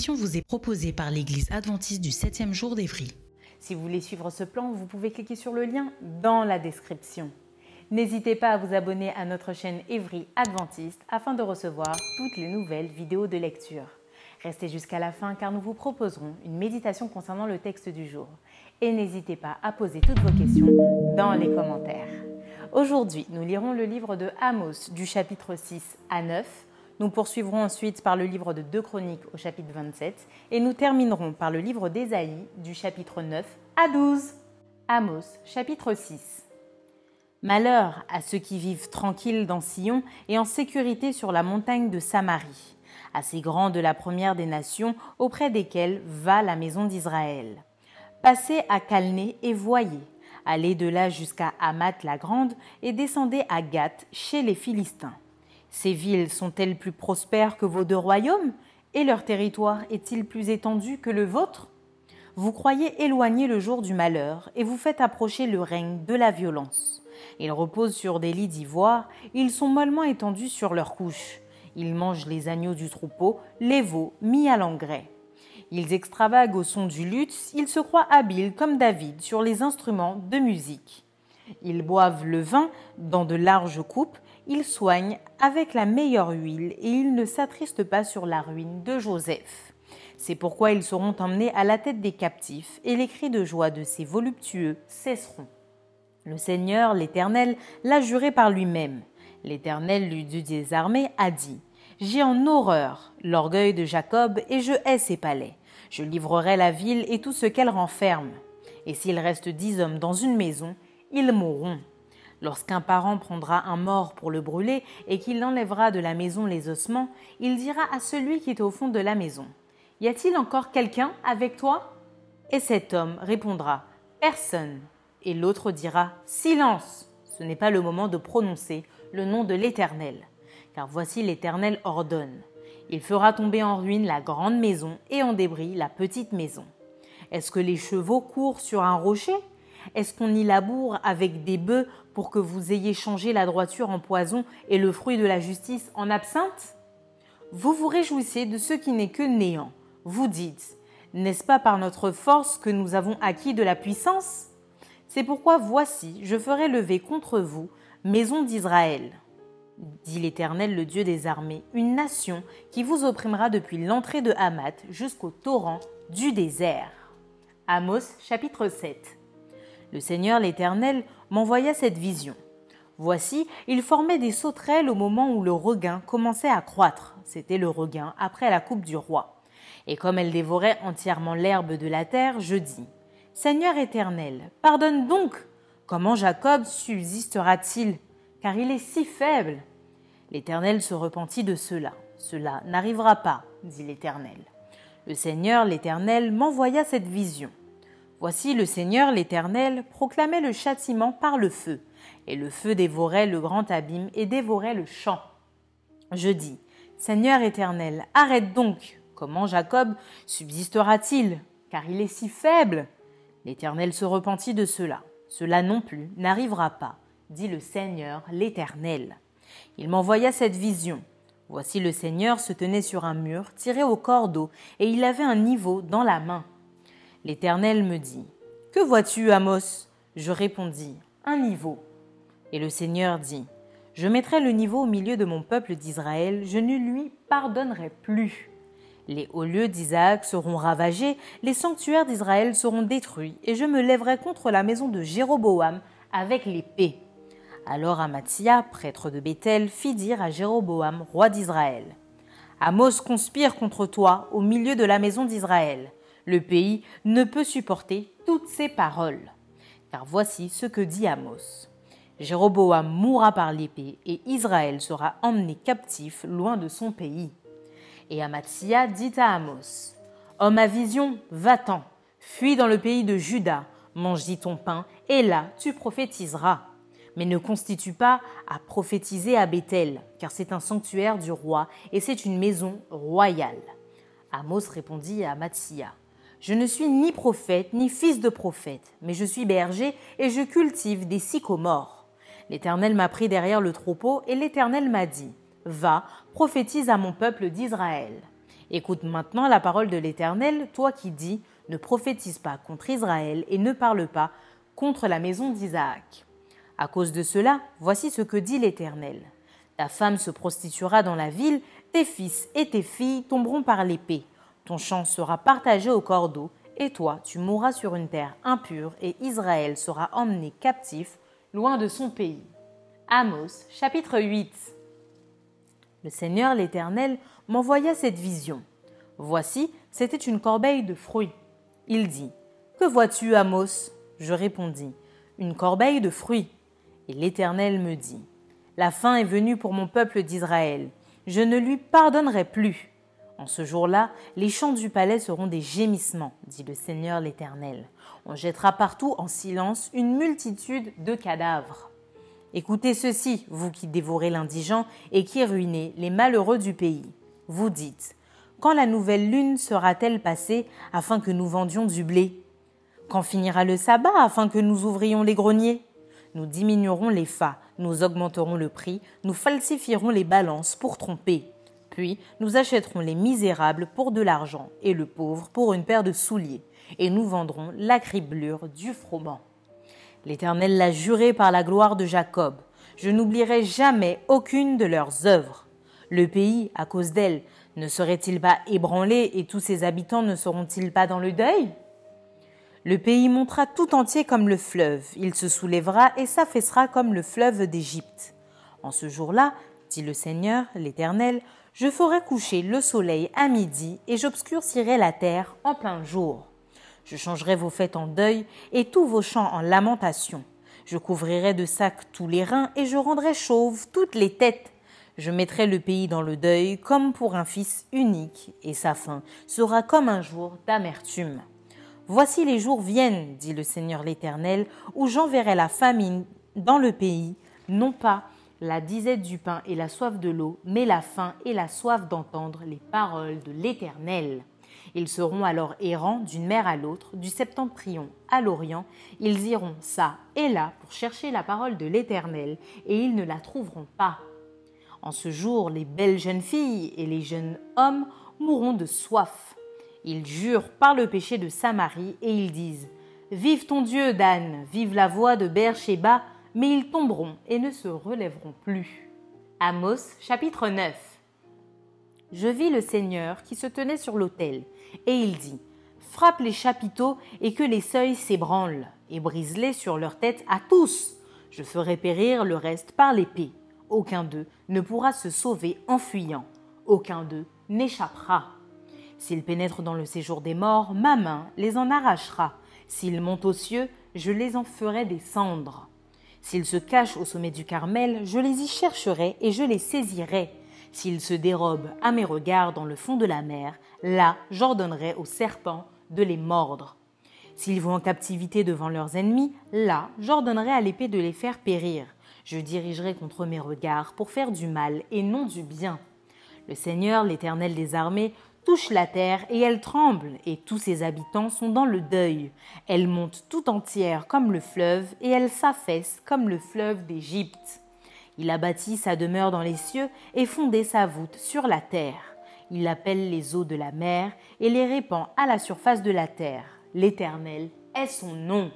Émission vous est proposée par l'Église adventiste du 7e jour d'Évry. Si vous voulez suivre ce plan, vous pouvez cliquer sur le lien dans la description. N'hésitez pas à vous abonner à notre chaîne Évry Adventiste afin de recevoir toutes les nouvelles vidéos de lecture. Restez jusqu'à la fin car nous vous proposerons une méditation concernant le texte du jour. Et n'hésitez pas à poser toutes vos questions dans les commentaires. Aujourd'hui, nous lirons le livre de Amos du chapitre 6 à 9 nous poursuivrons ensuite par le livre de 2 Chroniques au chapitre 27 et nous terminerons par le livre d'Ésaïe du chapitre 9 à 12. Amos, chapitre 6. Malheur à ceux qui vivent tranquilles dans Sion et en sécurité sur la montagne de Samarie, à ces grands de la première des nations auprès desquels va la maison d'Israël. Passez à Calné et voyez, allez de là jusqu'à Hamath la grande et descendez à Gath chez les Philistins. Ces villes sont-elles plus prospères que vos deux royaumes? Et leur territoire est-il plus étendu que le vôtre? Vous croyez éloigner le jour du malheur et vous faites approcher le règne de la violence. Ils reposent sur des lits d'ivoire, ils sont mollement étendus sur leurs couches. Ils mangent les agneaux du troupeau, les veaux mis à l'engrais. Ils extravaguent au son du luth, ils se croient habiles comme David sur les instruments de musique. Ils boivent le vin dans de larges coupes, ils soignent avec la meilleure huile et ils ne s'attristent pas sur la ruine de Joseph. C'est pourquoi ils seront emmenés à la tête des captifs et les cris de joie de ces voluptueux cesseront. Le Seigneur, l'Éternel, l'a juré par lui-même. L'Éternel, le Dieu des armées, a dit J'ai en horreur l'orgueil de Jacob et je hais ses palais. Je livrerai la ville et tout ce qu'elle renferme. Et s'il reste dix hommes dans une maison, ils mourront. Lorsqu'un parent prendra un mort pour le brûler et qu'il enlèvera de la maison les ossements, il dira à celui qui est au fond de la maison Y a-t-il encore quelqu'un avec toi? Et cet homme répondra Personne. Et l'autre dira Silence Ce n'est pas le moment de prononcer le nom de l'Éternel. Car voici l'Éternel ordonne Il fera tomber en ruine la grande maison et en débris la petite maison. Est-ce que les chevaux courent sur un rocher? Est-ce qu'on y laboure avec des bœufs pour que vous ayez changé la droiture en poison et le fruit de la justice en absinthe? Vous vous réjouissez de ce qui n'est que néant. Vous dites, n'est-ce pas par notre force que nous avons acquis de la puissance? C'est pourquoi voici, je ferai lever contre vous, maison d'Israël, dit l'Éternel le Dieu des armées, une nation qui vous opprimera depuis l'entrée de Hamath jusqu'au torrent du désert. Amos chapitre 7 le Seigneur l'Éternel m'envoya cette vision. Voici, il formait des sauterelles au moment où le regain commençait à croître. C'était le regain après la coupe du roi. Et comme elle dévorait entièrement l'herbe de la terre, je dis Seigneur éternel, pardonne donc Comment Jacob subsistera-t-il Car il est si faible? L'Éternel se repentit de cela. Cela n'arrivera pas, dit l'Éternel. Le Seigneur l'Éternel m'envoya cette vision. Voici le Seigneur l'Éternel proclamait le châtiment par le feu, et le feu dévorait le grand abîme et dévorait le champ. Je dis, Seigneur Éternel, arrête donc. Comment Jacob subsistera-t-il Car il est si faible? L'Éternel se repentit de cela. Cela non plus n'arrivera pas, dit le Seigneur l'Éternel. Il m'envoya cette vision. Voici le Seigneur se tenait sur un mur tiré au cordeau, et il avait un niveau dans la main. L'Éternel me dit Que vois-tu, Amos? Je répondis Un niveau. Et le Seigneur dit Je mettrai le niveau au milieu de mon peuple d'Israël, je ne lui pardonnerai plus. Les hauts lieux d'Isaac seront ravagés, les sanctuaires d'Israël seront détruits, et je me lèverai contre la maison de Jéroboam avec l'épée. Alors Amathia, prêtre de Béthel, fit dire à Jéroboam, roi d'Israël Amos conspire contre toi au milieu de la maison d'Israël. Le pays ne peut supporter toutes ces paroles. Car voici ce que dit Amos. Jéroboam mourra par l'épée et Israël sera emmené captif loin de son pays. Et Amathia dit à Amos Homme à vision, va-t'en, fuis dans le pays de Juda, mange-y ton pain, et là tu prophétiseras. Mais ne constitue pas à prophétiser à Bethel, car c'est un sanctuaire du roi et c'est une maison royale. Amos répondit à Amathia Je ne suis ni prophète ni fils de prophète, mais je suis berger et je cultive des sycomores. L'Éternel m'a pris derrière le troupeau et l'Éternel m'a dit, Va, prophétise à mon peuple d'Israël. Écoute maintenant la parole de l'Éternel, toi qui dis, ne prophétise pas contre Israël et ne parle pas contre la maison d'Isaac. À cause de cela, voici ce que dit l'Éternel. Ta femme se prostituera dans la ville, tes fils et tes filles tomberont par l'épée, ton champ sera partagé au cordeau, et toi tu mourras sur une terre impure, et Israël sera emmené captif loin de son pays. Amos chapitre 8 Le Seigneur l'Éternel m'envoya cette vision. Voici, c'était une corbeille de fruits. Il dit Que vois-tu, Amos? Je répondis Une corbeille de fruits. Et l'Éternel me dit La fin est venue pour mon peuple d'Israël. Je ne lui pardonnerai plus. En ce jour-là, les champs du palais seront des gémissements, dit le Seigneur l'Éternel. On jettera partout en silence une multitude de cadavres. Écoutez ceci, vous qui dévorez l'indigent et qui ruinez les malheureux du pays. Vous dites Quand la nouvelle lune sera-t-elle passée afin que nous vendions du blé? Quand finira le sabbat afin que nous ouvrions les greniers? Nous diminuerons les fas, nous augmenterons le prix, nous falsifierons les balances pour tromper. Puis nous achèterons les misérables pour de l'argent et le pauvre pour une paire de souliers, et nous vendrons la criblure du froment. L'Éternel l'a juré par la gloire de Jacob. Je n'oublierai jamais aucune de leurs œuvres. Le pays, à cause d'elles, ne serait-il pas ébranlé et tous ses habitants ne seront-ils pas dans le deuil? Le pays montera tout entier comme le fleuve, il se soulèvera et s'affaissera comme le fleuve d'Égypte. En ce jour-là, dit le Seigneur, l'Éternel, je ferai coucher le soleil à midi et j'obscurcirai la terre en plein jour. Je changerai vos fêtes en deuil et tous vos chants en lamentation. Je couvrirai de sacs tous les reins et je rendrai chauves toutes les têtes. Je mettrai le pays dans le deuil comme pour un fils unique, et sa fin sera comme un jour d'amertume. Voici les jours viennent, dit le Seigneur l'Éternel, où j'enverrai la famine dans le pays, non pas la disette du pain et la soif de l'eau, mais la faim et la soif d'entendre les paroles de l'Éternel. Ils seront alors errants d'une mer à l'autre, du septentrion à l'orient. Ils iront ça et là pour chercher la parole de l'Éternel, et ils ne la trouveront pas. En ce jour, les belles jeunes filles et les jeunes hommes mourront de soif. Ils jurent par le péché de Samarie, et ils disent Vive ton Dieu, Dan, vive la voix de Beersheba, mais ils tomberont et ne se relèveront plus. Amos chapitre 9 Je vis le Seigneur qui se tenait sur l'autel, et il dit Frappe les chapiteaux et que les seuils s'ébranlent, et brise-les sur leur tête à tous. Je ferai périr le reste par l'épée. Aucun d'eux ne pourra se sauver en fuyant, aucun d'eux n'échappera. S'ils pénètrent dans le séjour des morts, ma main les en arrachera. S'ils montent aux cieux, je les en ferai descendre. S'ils se cachent au sommet du Carmel, je les y chercherai et je les saisirai. S'ils se dérobent à mes regards dans le fond de la mer, là j'ordonnerai aux serpents de les mordre. S'ils vont en captivité devant leurs ennemis, là j'ordonnerai à l'épée de les faire périr. Je dirigerai contre mes regards pour faire du mal et non du bien. Le Seigneur, l'Éternel des armées, touche la terre et elle tremble, et tous ses habitants sont dans le deuil. Elle monte tout entière comme le fleuve, et elle s'affaisse comme le fleuve d'Égypte. Il a bâti sa demeure dans les cieux et fondé sa voûte sur la terre. Il appelle les eaux de la mer et les répand à la surface de la terre. L'Éternel est son nom.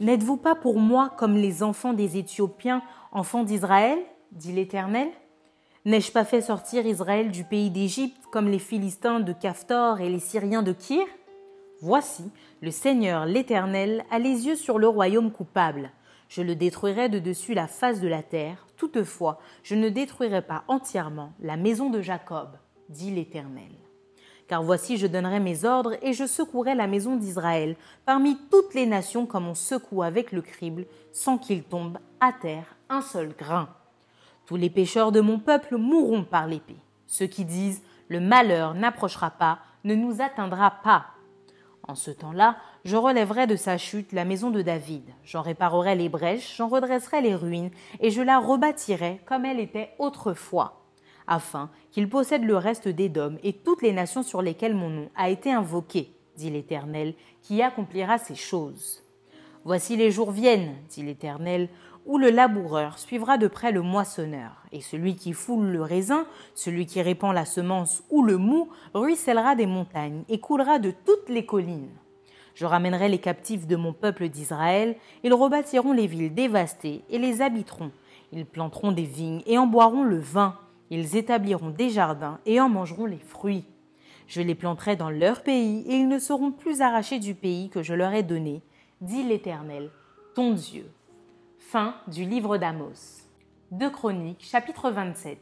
N'êtes-vous pas pour moi comme les enfants des Éthiopiens, enfants d'Israël dit l'Éternel? N'ai-je pas fait sortir Israël du pays d'Égypte comme les Philistins de Caphtor et les Syriens de Kir? Voici, le Seigneur l'Éternel a les yeux sur le royaume coupable. Je le détruirai de dessus la face de la terre, toutefois je ne détruirai pas entièrement la maison de Jacob, dit l'Éternel. Car voici je donnerai mes ordres et je secouerai la maison d'Israël parmi toutes les nations comme on secoue avec le crible, sans qu'il tombe à terre un seul grain. Tous les pécheurs de mon peuple mourront par l'épée. Ceux qui disent Le malheur n'approchera pas, ne nous atteindra pas. En ce temps-là, je relèverai de sa chute la maison de David, j'en réparerai les brèches, j'en redresserai les ruines, et je la rebâtirai comme elle était autrefois, afin qu'il possède le reste d'Édom et toutes les nations sur lesquelles mon nom a été invoqué, dit l'Éternel, qui accomplira ces choses. Voici les jours viennent, dit l'Éternel, où le laboureur suivra de près le moissonneur, et celui qui foule le raisin, celui qui répand la semence ou le mou, ruissellera des montagnes et coulera de toutes les collines. Je ramènerai les captifs de mon peuple d'Israël, ils rebâtiront les villes dévastées et les habiteront. Ils planteront des vignes et en boiront le vin. Ils établiront des jardins et en mangeront les fruits. Je les planterai dans leur pays et ils ne seront plus arrachés du pays que je leur ai donné, dit l'Éternel, ton Dieu. Fin du livre d'Amos. 2 Chroniques, chapitre 27.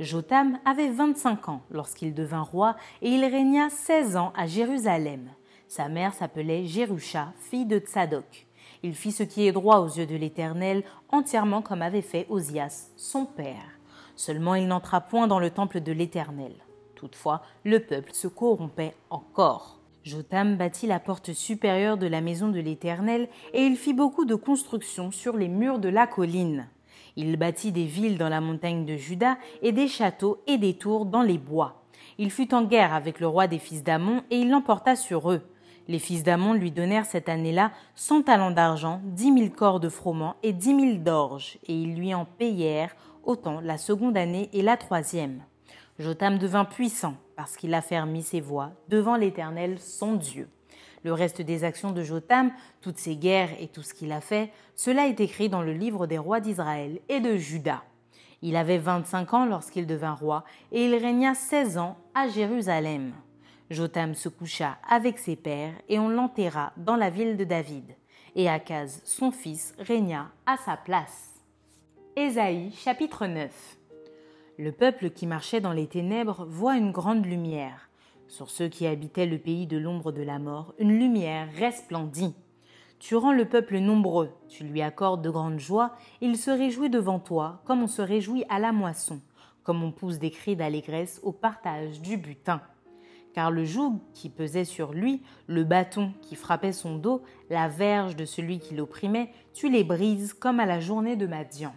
Jotam avait 25 ans lorsqu'il devint roi et il régna 16 ans à Jérusalem. Sa mère s'appelait Jérusha, fille de Tsadok. Il fit ce qui est droit aux yeux de l'Éternel, entièrement comme avait fait Osias, son père. Seulement il n'entra point dans le temple de l'Éternel. Toutefois, le peuple se corrompait encore. Jotam bâtit la porte supérieure de la maison de l'Éternel, et il fit beaucoup de constructions sur les murs de la colline. Il bâtit des villes dans la montagne de Juda, et des châteaux et des tours dans les bois. Il fut en guerre avec le roi des fils d'Amon, et il l'emporta sur eux. Les fils d'Amon lui donnèrent cette année-là cent talents d'argent, dix mille corps de froment et dix mille d'orge, et ils lui en payèrent autant la seconde année et la troisième. Jotam devint puissant parce qu'il a fermi ses voies devant l'Éternel son Dieu. Le reste des actions de Jotam, toutes ses guerres et tout ce qu'il a fait, cela est écrit dans le livre des rois d'Israël et de Juda. Il avait vingt-cinq ans lorsqu'il devint roi, et il régna seize ans à Jérusalem. Jotam se coucha avec ses pères, et on l'enterra dans la ville de David. Et Akaz, son fils, régna à sa place. Ésaïe chapitre 9 le peuple qui marchait dans les ténèbres voit une grande lumière. Sur ceux qui habitaient le pays de l'ombre de la mort, une lumière resplendit. Tu rends le peuple nombreux, tu lui accordes de grandes joies, il se réjouit devant toi, comme on se réjouit à la moisson, comme on pousse des cris d'allégresse au partage du butin. Car le joug qui pesait sur lui, le bâton qui frappait son dos, la verge de celui qui l'opprimait, tu les brises comme à la journée de Madian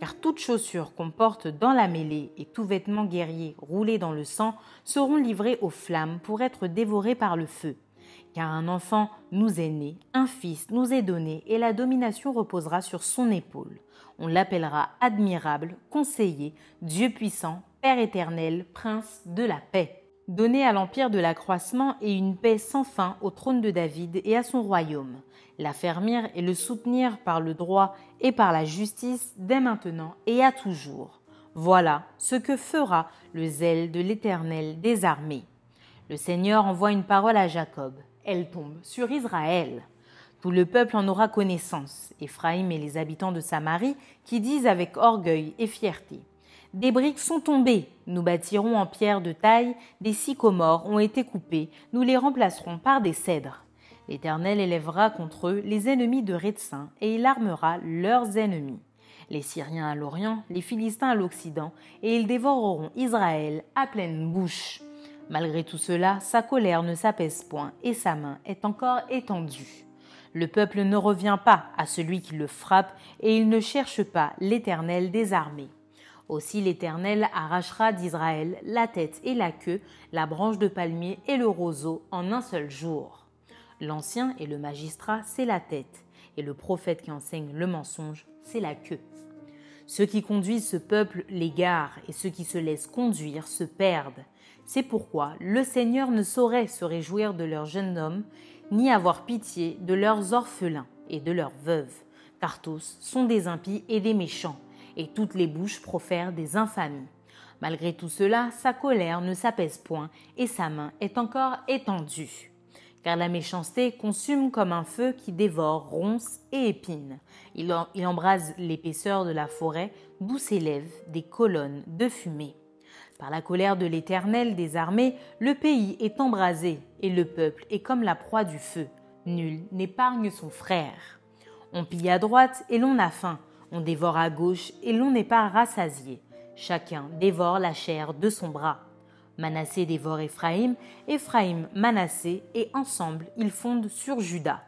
car toute chaussure qu'on porte dans la mêlée et tout vêtement guerrier roulé dans le sang seront livrés aux flammes pour être dévorés par le feu. Car un enfant nous est né, un fils nous est donné, et la domination reposera sur son épaule. On l'appellera admirable, conseiller, Dieu puissant, Père éternel, Prince de la paix. Donner à l'empire de l'accroissement et une paix sans fin au trône de David et à son royaume l'affermir et le soutenir par le droit et par la justice dès maintenant et à toujours. Voilà ce que fera le zèle de l'Éternel des armées. Le Seigneur envoie une parole à Jacob. Elle tombe sur Israël. Tout le peuple en aura connaissance, Éphraïm et les habitants de Samarie, qui disent avec orgueil et fierté. Des briques sont tombées, nous bâtirons en pierre de taille, des sycomores ont été coupés, nous les remplacerons par des cèdres. L'Éternel élèvera contre eux les ennemis de Rétsin, et il armera leurs ennemis. Les Syriens à l'Orient, les Philistins à l'Occident, et ils dévoreront Israël à pleine bouche. Malgré tout cela, sa colère ne s'apaise point, et sa main est encore étendue. Le peuple ne revient pas à celui qui le frappe, et il ne cherche pas l'Éternel des armées. Aussi l'Éternel arrachera d'Israël la tête et la queue, la branche de palmier et le roseau en un seul jour. L'ancien et le magistrat, c'est la tête, et le prophète qui enseigne le mensonge, c'est la queue. Ceux qui conduisent ce peuple l'égarent, et ceux qui se laissent conduire se perdent. C'est pourquoi le Seigneur ne saurait se réjouir de leurs jeunes hommes, ni avoir pitié de leurs orphelins et de leurs veuves, car tous sont des impies et des méchants, et toutes les bouches profèrent des infamies. Malgré tout cela, sa colère ne s'apaise point, et sa main est encore étendue car la méchanceté consume comme un feu qui dévore ronces et épines. Il, embrase l'épaisseur de la forêt, d'où s'élèvent des colonnes de fumée. Par la colère de l'Éternel des armées, le pays est embrasé, et le peuple est comme la proie du feu. Nul n'épargne son frère. On pille à droite et l'on a faim, on dévore à gauche et l'on n'est pas rassasié. Chacun dévore la chair de son bras. Manassé dévore Éphraïm, Éphraïm Manassé, et ensemble ils fondent sur Judas.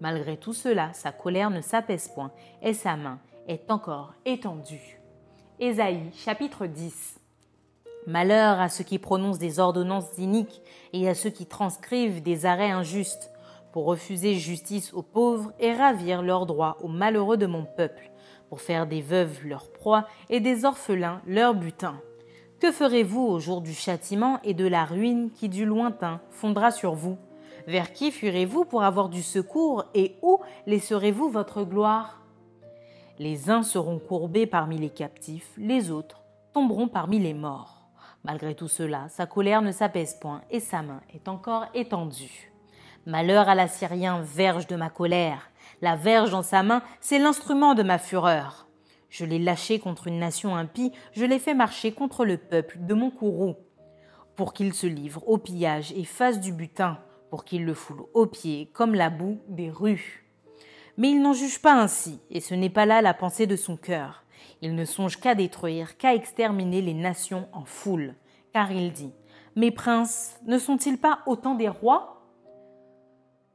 Malgré tout cela, sa colère ne s'apaise point, et sa main est encore étendue. Ésaïe chapitre 10 Malheur à ceux qui prononcent des ordonnances iniques et à ceux qui transcrivent des arrêts injustes, pour refuser justice aux pauvres et ravir leurs droits aux malheureux de mon peuple, faire des veuves leur proie et des orphelins leur butin. Que ferez-vous au jour du châtiment et de la ruine qui du lointain fondra sur vous? Vers qui fuirez-vous pour avoir du secours et où laisserez-vous votre gloire? Les uns seront courbés parmi les captifs, les autres tomberont parmi les morts. Malgré tout cela, sa colère ne s'apaise point et sa main est encore étendue. Malheur à l'Assyrien, verge de ma colère. La verge dans sa main, c'est l'instrument de ma fureur. Je l'ai lâché contre une nation impie, je l'ai fait marcher contre le peuple de mon courroux, pour qu'il se livre au pillage et fasse du butin, pour qu'il le foule aux pieds comme la boue des rues. Mais il n'en juge pas ainsi, et ce n'est pas là la pensée de son cœur. Il ne songe qu'à détruire, qu'à exterminer les nations en foule, car il dit Mes princes ne sont-ils pas autant des rois?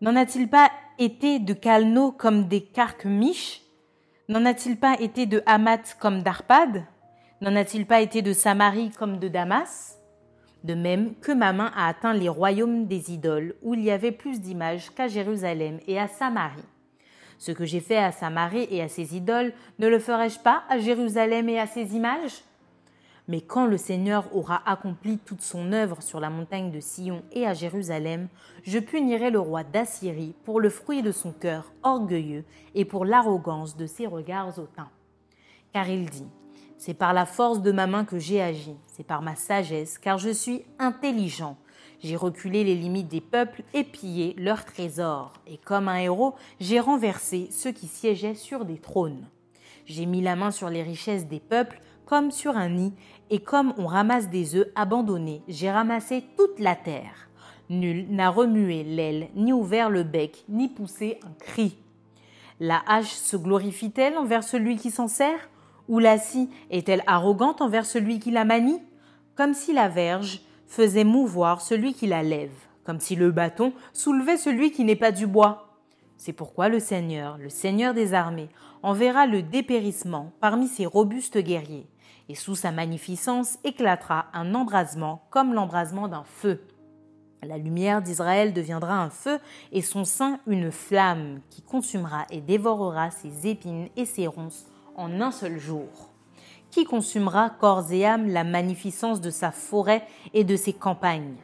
N'en a-t-il pas été de Calno comme des Carchemish N'en a-t-il pas été de Hamath comme d'Arpad? N'en a-t-il pas été de Samarie comme de Damas? De même que ma main a atteint les royaumes des idoles, où il y avait plus d'images qu'à Jérusalem et à Samarie. Ce que j'ai fait à Samarie et à ses idoles, ne le ferai-je pas à Jérusalem et à ses images? Mais quand le Seigneur aura accompli toute son œuvre sur la montagne de Sion et à Jérusalem, je punirai le roi d'Assyrie pour le fruit de son cœur orgueilleux et pour l'arrogance de ses regards hautains. Car il dit, C'est par la force de ma main que j'ai agi, c'est par ma sagesse, car je suis intelligent. J'ai reculé les limites des peuples et pillé leurs trésors, et comme un héros, j'ai renversé ceux qui siégeaient sur des trônes. J'ai mis la main sur les richesses des peuples comme sur un nid, et comme on ramasse des œufs abandonnés, j'ai ramassé toute la terre. Nul n'a remué l'aile, ni ouvert le bec, ni poussé un cri. La hache se glorifie-t-elle envers celui qui s'en sert? Ou la scie est-elle arrogante envers celui qui la manie? Comme si la verge faisait mouvoir celui qui la lève, comme si le bâton soulevait celui qui n'est pas du bois. C'est pourquoi le Seigneur, le Seigneur des armées, enverra le dépérissement parmi ses robustes guerriers et sous sa magnificence éclatera un embrasement comme l'embrasement d'un feu. La lumière d'Israël deviendra un feu et son sein une flamme qui consumera et dévorera ses épines et ses ronces en un seul jour. Qui consumera corps et âme la magnificence de sa forêt et de ses campagnes?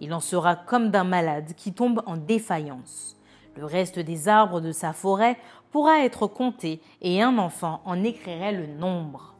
Il en sera comme d'un malade qui tombe en défaillance. Le reste des arbres de sa forêt pourra être compté et un enfant en écrirait le nombre.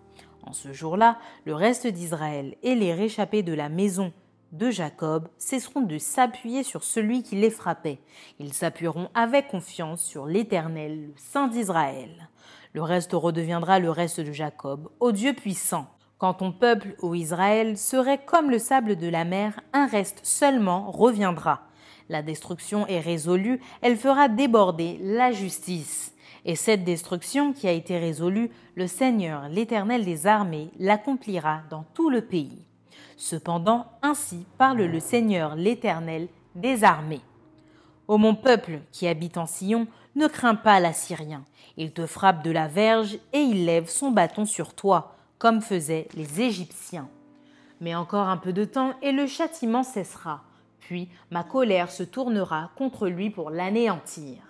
En ce jour-là, le reste d'Israël et les réchappés de la maison de Jacob cesseront de s'appuyer sur celui qui les frappait. Ils s'appuieront avec confiance sur l'Éternel, le Saint d'Israël. Le reste redeviendra le reste de Jacob, au Dieu puissant. Quand ton peuple, ô Israël, serait comme le sable de la mer, un reste seulement reviendra. La destruction est résolue, elle fera déborder la justice. Et cette destruction qui a été résolue, le Seigneur, l'Éternel des armées, l'accomplira dans tout le pays. Cependant, ainsi parle le Seigneur, l'Éternel des armées. Ô mon peuple qui habite en Sion, ne crains pas l'Assyrien. Il te frappe de la verge et il lève son bâton sur toi, comme faisaient les Égyptiens. Mais encore un peu de temps et le châtiment cessera. Puis ma colère se tournera contre lui pour l'anéantir.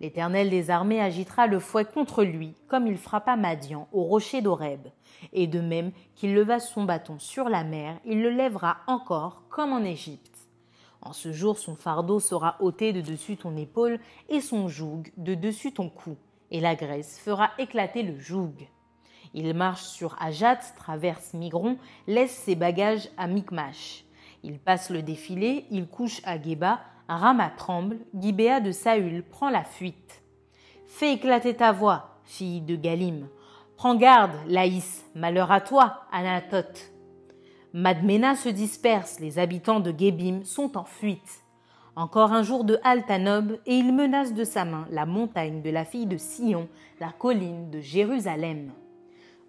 L'Éternel des armées agitera le fouet contre lui, comme il frappa Madian au rocher d'Horeb. Et de même qu'il leva son bâton sur la mer, il le lèvera encore, comme en Égypte. En ce jour, son fardeau sera ôté de dessus ton épaule et son joug de dessus ton cou, et la graisse fera éclater le joug. Il marche sur Ajat, traverse Migron, laisse ses bagages à Micmash. Il passe le défilé, il couche à Geba, Rama tremble, Gibéa de Saül prend la fuite. Fais éclater ta voix, fille de Galim. Prends garde, Laïs, malheur à toi, Anatote. Madmena se disperse, les habitants de Gébim sont en fuite. Encore un jour de halte à Nob, et il menace de sa main la montagne de la fille de Sion, la colline de Jérusalem.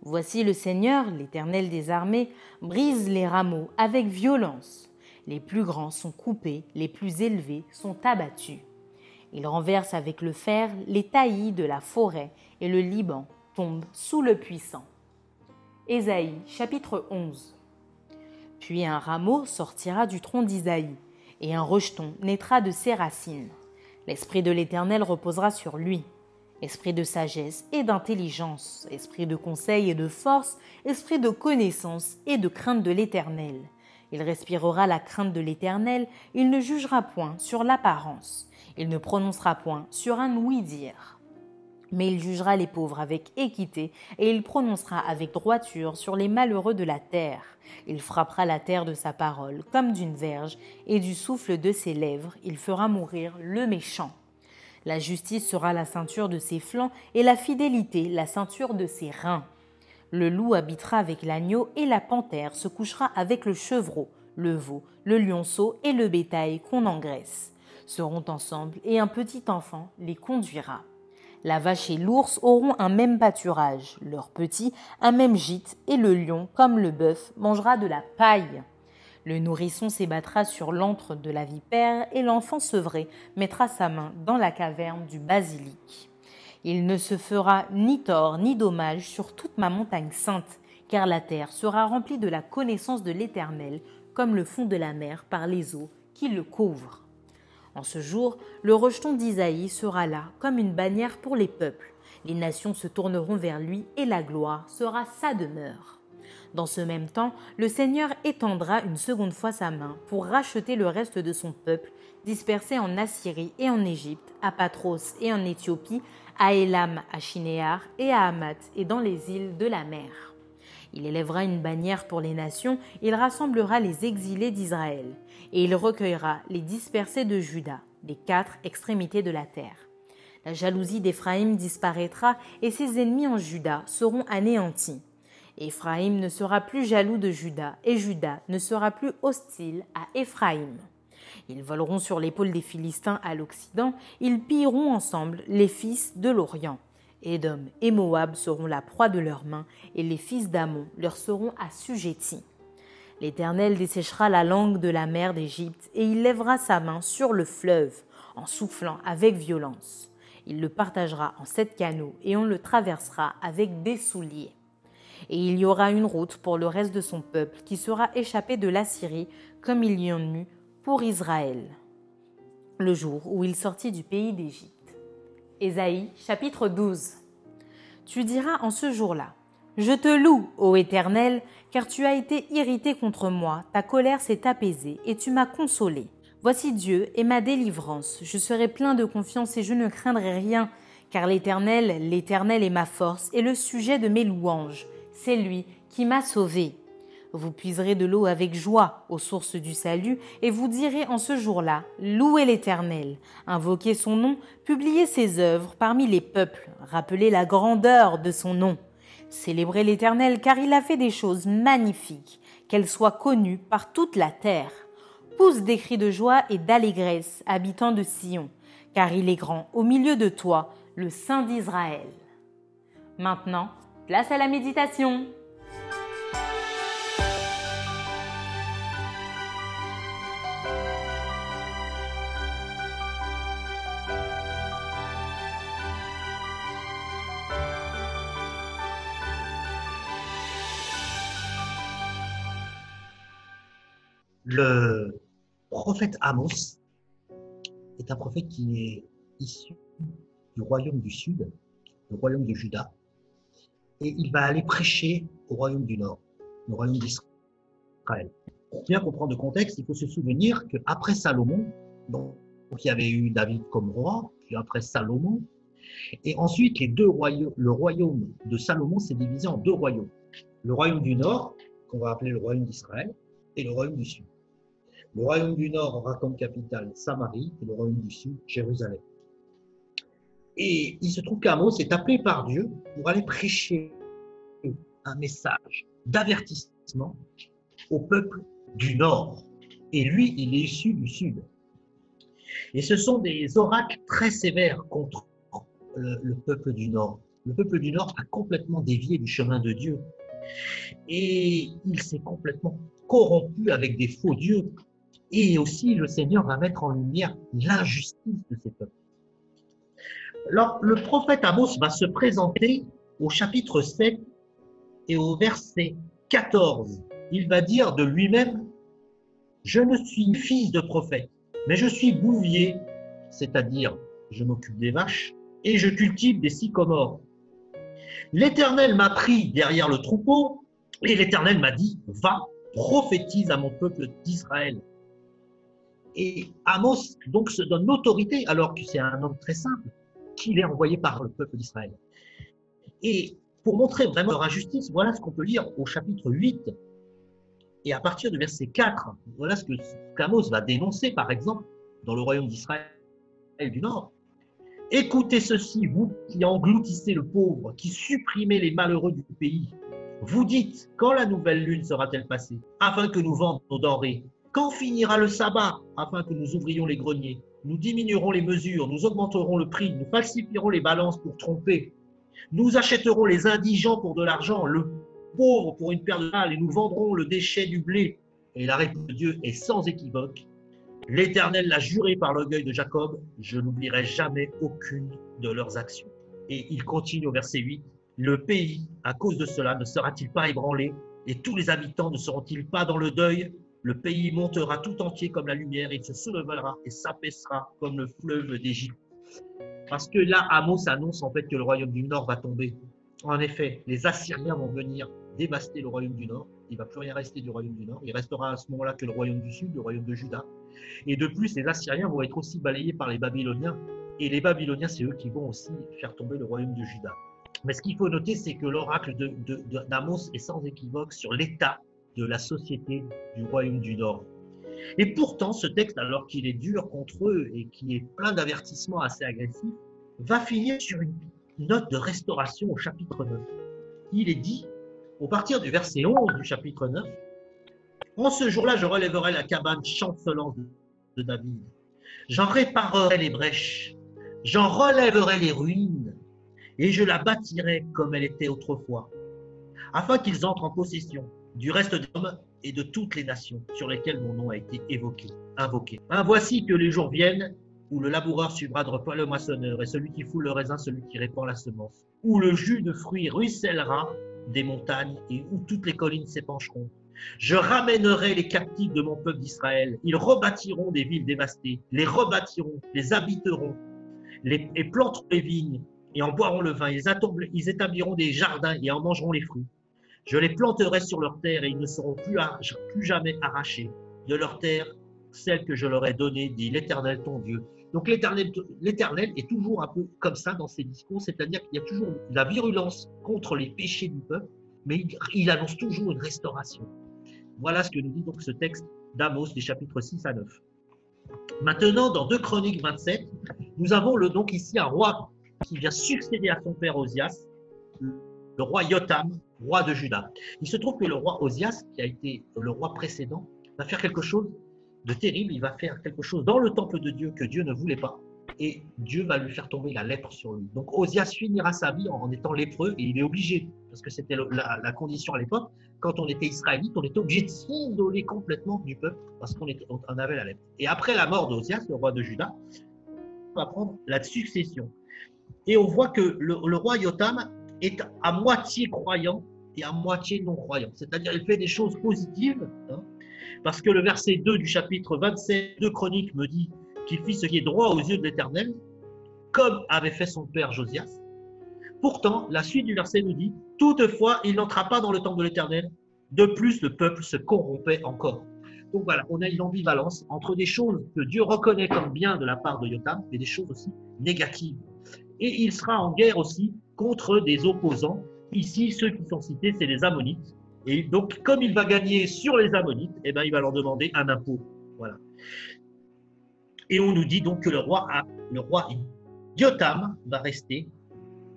Voici le Seigneur, l'Éternel des armées, brise les rameaux avec violence. Les plus grands sont coupés, les plus élevés sont abattus. Il renverse avec le fer les taillis de la forêt, et le Liban tombe sous le puissant. Ésaïe chapitre 11 Puis un rameau sortira du tronc d'Isaïe et un rejeton naîtra de ses racines. L'Esprit de l'Éternel reposera sur lui. Esprit de sagesse et d'intelligence, esprit de conseil et de force, esprit de connaissance et de crainte de l'Éternel. Il respirera la crainte de l'Éternel, il ne jugera point sur l'apparence, il ne prononcera point sur un ouï-dire mais il jugera les pauvres avec équité, et il prononcera avec droiture sur les malheureux de la terre. Il frappera la terre de sa parole comme d'une verge, et du souffle de ses lèvres il fera mourir le méchant. La justice sera la ceinture de ses flancs, et la fidélité la ceinture de ses reins. Le loup habitera avec l'agneau, et la panthère se couchera avec le chevreau, le veau, le lionceau et le bétail qu'on engraisse. Seront ensemble, et un petit enfant les conduira. La vache et l'ours auront un même pâturage, leurs petits un même gîte, et le lion, comme le bœuf, mangera de la paille. Le nourrisson s'ébattra sur l'antre de la vipère, et l'enfant sevré mettra sa main dans la caverne du basilic. Il ne se fera ni tort ni dommage sur toute ma montagne sainte, car la terre sera remplie de la connaissance de l'Éternel, comme le fond de la mer par les eaux qui le couvrent. En ce jour, le rejeton d'Isaïe sera là comme une bannière pour les peuples. Les nations se tourneront vers lui et la gloire sera sa demeure. Dans ce même temps, le Seigneur étendra une seconde fois sa main pour racheter le reste de son peuple, dispersé en Assyrie et en Égypte, à Patros et en Éthiopie, à Élam, à Shinéar et à Hamath et dans les îles de la mer. Il élèvera une bannière pour les nations, il rassemblera les exilés d'Israël, et il recueillera les dispersés de Juda, des quatre extrémités de la terre. La jalousie d'Éphraïm disparaîtra, et ses ennemis en Juda seront anéantis. Éphraïm ne sera plus jaloux de Juda, et Juda ne sera plus hostile à Éphraïm. Ils voleront sur l'épaule des Philistins à l'Occident, ils pilleront ensemble les fils de l'Orient. Édom et Moab seront la proie de leurs mains, et les fils d'Amon leur seront assujettis. L'Éternel desséchera la langue de la mer d'Égypte, et il lèvera sa main sur le fleuve, en soufflant avec violence. Il le partagera en sept canaux, et on le traversera avec des souliers. Et il y aura une route pour le reste de son peuple, qui sera échappé de l'Assyrie, comme il y en eut pour Israël, le jour où il sortit du pays d'Égypte. Ésaïe chapitre 12 Tu diras en ce jour-là, Je te loue, ô Éternel, car tu as été irrité contre moi, ta colère s'est apaisée, et tu m'as consolé. Voici Dieu et ma délivrance, je serai plein de confiance et je ne craindrai rien, car l'Éternel, l'Éternel est ma force et le sujet de mes louanges. C'est lui qui m'a sauvé. Vous puiserez de l'eau avec joie aux sources du salut, et vous direz en ce jour-là, Louez l'Éternel, invoquez son nom, publiez ses œuvres parmi les peuples, rappelez la grandeur de son nom. Célébrez l'Éternel, car il a fait des choses magnifiques, qu'elles soient connues par toute la terre. Pousse des cris de joie et d'allégresse, habitants de Sion, car il est grand au milieu de toi, le Saint d'Israël. Maintenant, place à la méditation. Le prophète Amos est un prophète qui est issu du royaume du sud, le royaume de Juda, et il va aller prêcher au royaume du nord, le royaume d'Israël. Pour bien comprendre le contexte, il faut se souvenir qu'après Salomon, il y avait eu David comme roi, puis après Salomon, et ensuite le royaume de Salomon s'est divisé en deux royaumes. Le royaume du nord, qu'on va appeler le royaume d'Israël, et le royaume du sud. Le royaume du Nord aura comme capitale Samarie et le royaume du Sud Jérusalem. Et il se trouve qu'Amos est appelé par Dieu pour aller prêcher un message d'avertissement au peuple du Nord. Et lui, il est issu du Sud. Et ce sont des oracles très sévères contre le, peuple du Nord. Le peuple du Nord a complètement dévié du chemin de Dieu. Et il s'est complètement corrompu avec des faux dieux. Et aussi, le Seigneur va mettre en lumière l'injustice de ces peuples. Alors, le prophète Amos va se présenter au chapitre 7 et au verset 14. Il va dire de lui-même, je ne suis fils de prophète, mais je suis bouvier, c'est-à-dire je m'occupe des vaches, et je cultive des sycomores. L'Éternel m'a pris derrière le troupeau, et l'Éternel m'a dit, va, prophétise à mon peuple d'Israël. Et Amos donc se donne l'autorité, alors que c'est un homme très simple, qu'il est envoyé par le peuple d'Israël. Et pour montrer vraiment leur injustice, voilà ce qu'on peut lire au chapitre 8. Et à partir du verset 4, voilà ce que Amos va dénoncer, par exemple, dans le royaume d'Israël du Nord. Écoutez ceci, vous qui engloutissez le pauvre, qui supprimez les malheureux du pays. Vous dites, quand la nouvelle lune sera-t-elle passée, afin que nous vendions nos denrées Quand finira le sabbat, afin que nous ouvrions les greniers? Nous diminuerons les mesures, nous augmenterons le prix, nous falsifierons les balances pour tromper. Nous achèterons les indigents pour de l'argent, le pauvre pour une paire de balles, et nous vendrons le déchet du blé. Et la réponse de Dieu est sans équivoque. L'Éternel l'a juré par l'orgueil de Jacob, je n'oublierai jamais aucune de leurs actions. Et il continue au verset 8, le pays, à cause de cela, ne sera-t-il pas ébranlé et tous les habitants ne seront-ils pas dans le deuil? Le pays montera tout entier comme la lumière, il se soulèvera et s'apaissera comme le fleuve d'Égypte. Parce que là, Amos annonce en fait que le royaume du Nord va tomber. En effet, les Assyriens vont venir dévaster le royaume du Nord. Il ne va plus rien rester du royaume du Nord. Il restera à ce moment-là que le royaume du Sud, le royaume de Juda. Et de plus, les Assyriens vont être aussi balayés par les Babyloniens. Et les Babyloniens, c'est eux qui vont aussi faire tomber le royaume de Juda. Mais ce qu'il faut noter, c'est que l'oracle d'Amos est sans équivoque sur l'état de la société du royaume du Nord. Et pourtant, ce texte, alors qu'il est dur contre eux et qui est plein d'avertissements assez agressifs, va finir sur une note de restauration au chapitre 9. Il est dit, au partir du verset 11 du chapitre 9, En ce jour-là, je relèverai la cabane chancelante de David. J'en réparerai les brèches, j'en relèverai les ruines, et je la bâtirai comme elle était autrefois, afin qu'ils entrent en possession du reste des hommes et de toutes les nations sur lesquelles mon nom a été évoqué, invoqué. Ben, voici que les jours viennent où le laboureur suivra le moissonneur, et celui qui foule le raisin, celui qui répand la semence, où le jus de fruits ruissellera des montagnes, et où toutes les collines s'épancheront. Je ramènerai les captifs de mon peuple d'Israël. Ils rebâtiront des villes dévastées, les rebâtiront, les habiteront, et planteront les vignes, et en boiront le vin. Ils établiront des jardins et en mangeront les fruits. Je les planterai sur leur terre et ils ne seront plus, jamais arrachés de leur terre, celle que je leur ai donnée, dit l'Éternel ton Dieu. Donc l'Éternel est toujours un peu comme ça dans ses discours, c'est-à-dire qu'il y a toujours la virulence contre les péchés du peuple, mais il, annonce toujours une restauration. Voilà ce que nous dit donc ce texte d'Amos des chapitres 6 à 9. Maintenant, dans 2 Chroniques 27, nous avons le, donc ici un roi qui vient succéder à son père Osias, le roi Yotam, roi de Juda. Il se trouve que le roi Osias, qui a été le roi précédent, va faire quelque chose de terrible. Il va faire quelque chose dans le temple de Dieu que Dieu ne voulait pas. Et Dieu va lui faire tomber la lèpre sur lui. Donc Osias finira sa vie en étant lépreux et il est obligé, parce que c'était la, condition à l'époque, quand on était israélite, on était obligé de s'isoler complètement du peuple parce qu'on on avait la lèpre. Et après la mort d'Osias, le roi de Juda, on va prendre la succession. Et on voit que le, roi Yotam est à moitié croyant et à moitié non croyant. C'est-à-dire, il fait des choses positives, hein, parce que le verset 2 du chapitre 27 de Chroniques me dit qu'il fit ce qui est droit aux yeux de l'Éternel, comme avait fait son père Josias. Pourtant, la suite du verset nous dit, toutefois, il n'entra pas dans le temple de l'Éternel. De plus, le peuple se corrompait encore. Donc voilà, on a une ambivalence entre des choses que Dieu reconnaît comme bien de la part de Yotam, mais des choses aussi négatives. Et il sera en guerre aussi contre des opposants. Ici, ceux qui sont cités, c'est les Ammonites. Et donc, comme il va gagner sur les Ammonites, eh ben, il va leur demander un impôt. Voilà. Et on nous dit donc que le roi, a, le roi Yotam va rester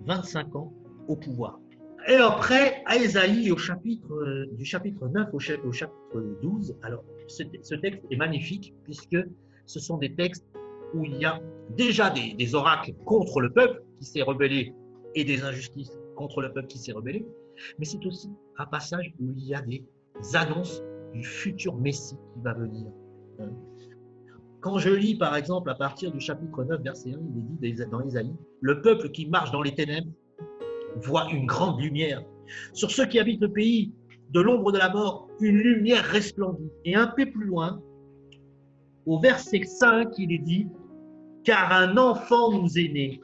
25 ans au pouvoir. Et après, à Ésaïe, au chapitre, euh, du chapitre 9 au, chapitre 12, alors ce, texte est magnifique puisque ce sont des textes où il y a déjà des oracles contre le peuple qui s'est rebellé et des injustices contre le peuple qui s'est rebellé, mais c'est aussi un passage où il y a des annonces du futur Messie qui va venir. Quand je lis, par exemple, à partir du chapitre 9, verset 1, il est dit dans Isaïe, le peuple qui marche dans les ténèbres voit une grande lumière. Sur ceux qui habitent le pays de l'ombre de la mort, une lumière resplendit. Et un peu plus loin, au verset 5, il est dit, car un enfant nous est né,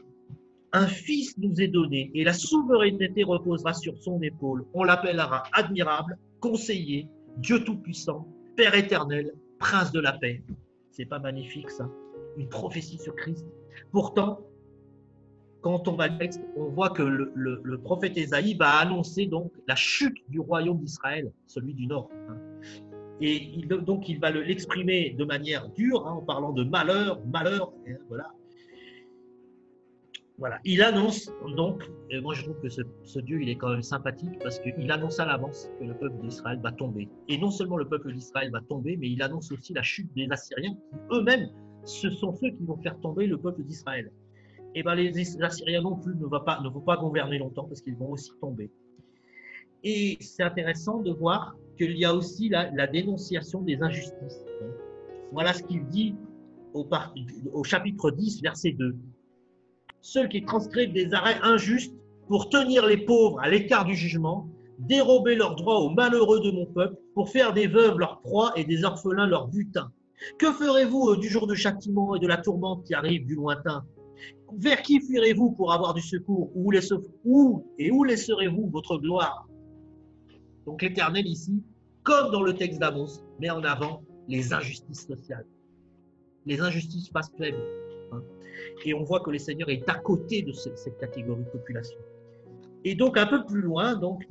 un fils nous est donné, et la souveraineté reposera sur son épaule. On l'appellera admirable, conseiller, Dieu Tout-Puissant, Père éternel, Prince de la paix. C'est pas magnifique ça? Une prophétie sur Christ. Pourtant, quand on va le texte, on voit que le, prophète Ésaïe va annoncer donc la chute du royaume d'Israël, celui du Nord. Hein. Et donc il va l'exprimer de manière dure, hein, en parlant de malheur, malheur, voilà. Voilà, il annonce donc, moi je trouve que ce, Dieu il est quand même sympathique parce qu'il annonce à l'avance que le peuple d'Israël va tomber. Et non seulement le peuple d'Israël va tomber, mais il annonce aussi la chute des Assyriens qui eux-mêmes, ce sont ceux qui vont faire tomber le peuple d'Israël. Et bien les Assyriens non plus ne, vont pas, gouverner longtemps parce qu'ils vont aussi tomber. Et c'est intéressant de voir qu'il y a aussi la, dénonciation des injustices. Voilà ce qu'il dit au chapitre 10, verset 2 ceux qui transcrivent des arrêts injustes pour tenir les pauvres à l'écart du jugement, dérober leurs droits aux malheureux de mon peuple, pour faire des veuves leur proie et des orphelins leur butin. Que ferez-vous du jour de châtiment et de la tourmente qui arrive du lointain? Vers qui fuirez-vous pour avoir du secours? Où, et où laisserez-vous votre gloire? Donc l'Éternel ici, comme dans le texte d'Amos, met en avant les injustices sociales. Les injustices faibles. Et on voit que le Seigneur est à côté de cette catégorie de population. Et donc un peu plus loin, donc,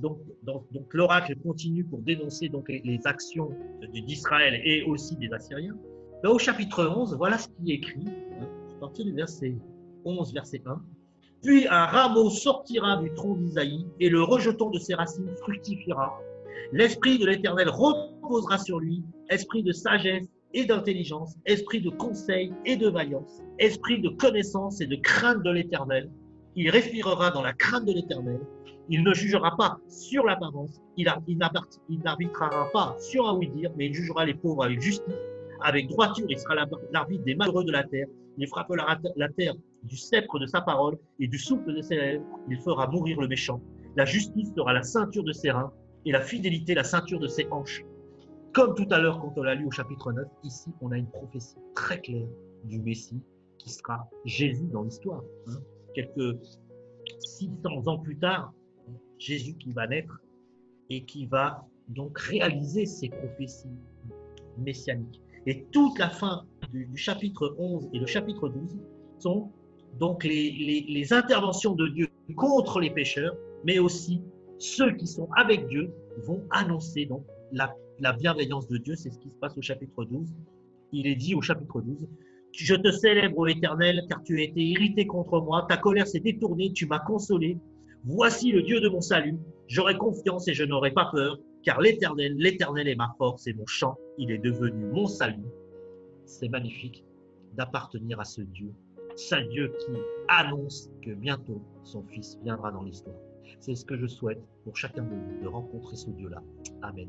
l'oracle continue pour dénoncer donc les, actions d'Israël et aussi des Assyriens. Là, au chapitre 11, voilà ce qui est écrit, hein, à partir du verset 11, verset 1. Puis un rameau sortira du tronc d'Isaïe et le rejeton de ses racines fructifiera. L'esprit de l'Éternel reposera sur lui, esprit de sagesse et d'intelligence, esprit de conseil et de vaillance, esprit de connaissance et de crainte de l'éternel. Il respirera dans la crainte de l'éternel. Il ne jugera pas sur l'apparence. Il, n'arbitrera pas sur un oui-dire, mais il jugera les pauvres avec justice, avec droiture. Il sera l'arbitre des malheureux de la terre. Il frappera la terre du sceptre de sa parole et du souffle de ses lèvres. Il fera mourir le méchant. La justice sera la ceinture de ses reins et la fidélité la ceinture de ses hanches. Comme tout à l'heure, quand on l'a lu au chapitre 9, ici, on a une prophétie très claire du Messie qui sera Jésus dans l'histoire. Hein. Quelques 600 ans plus tard, Jésus qui va naître et qui va donc réaliser ces prophéties messianiques. Et toute la fin du, chapitre 11 et le chapitre 12 sont donc les, interventions de Dieu contre les pécheurs, mais aussi ceux qui sont avec Dieu vont annoncer donc la la bienveillance de Dieu, c'est ce qui se passe au chapitre 12. Il est dit au chapitre 12, Je te célèbre, ô Éternel, car tu as été irrité contre moi, ta colère s'est détournée, tu m'as consolé. Voici le Dieu de mon salut, j'aurai confiance et je n'aurai pas peur, car l'Éternel, l'Éternel est ma force et mon chant, il est devenu mon salut. C'est magnifique d'appartenir à ce Dieu, ce Dieu qui annonce que bientôt son Fils viendra dans l'histoire. C'est ce que je souhaite pour chacun de nous, de rencontrer ce Dieu-là. Amen.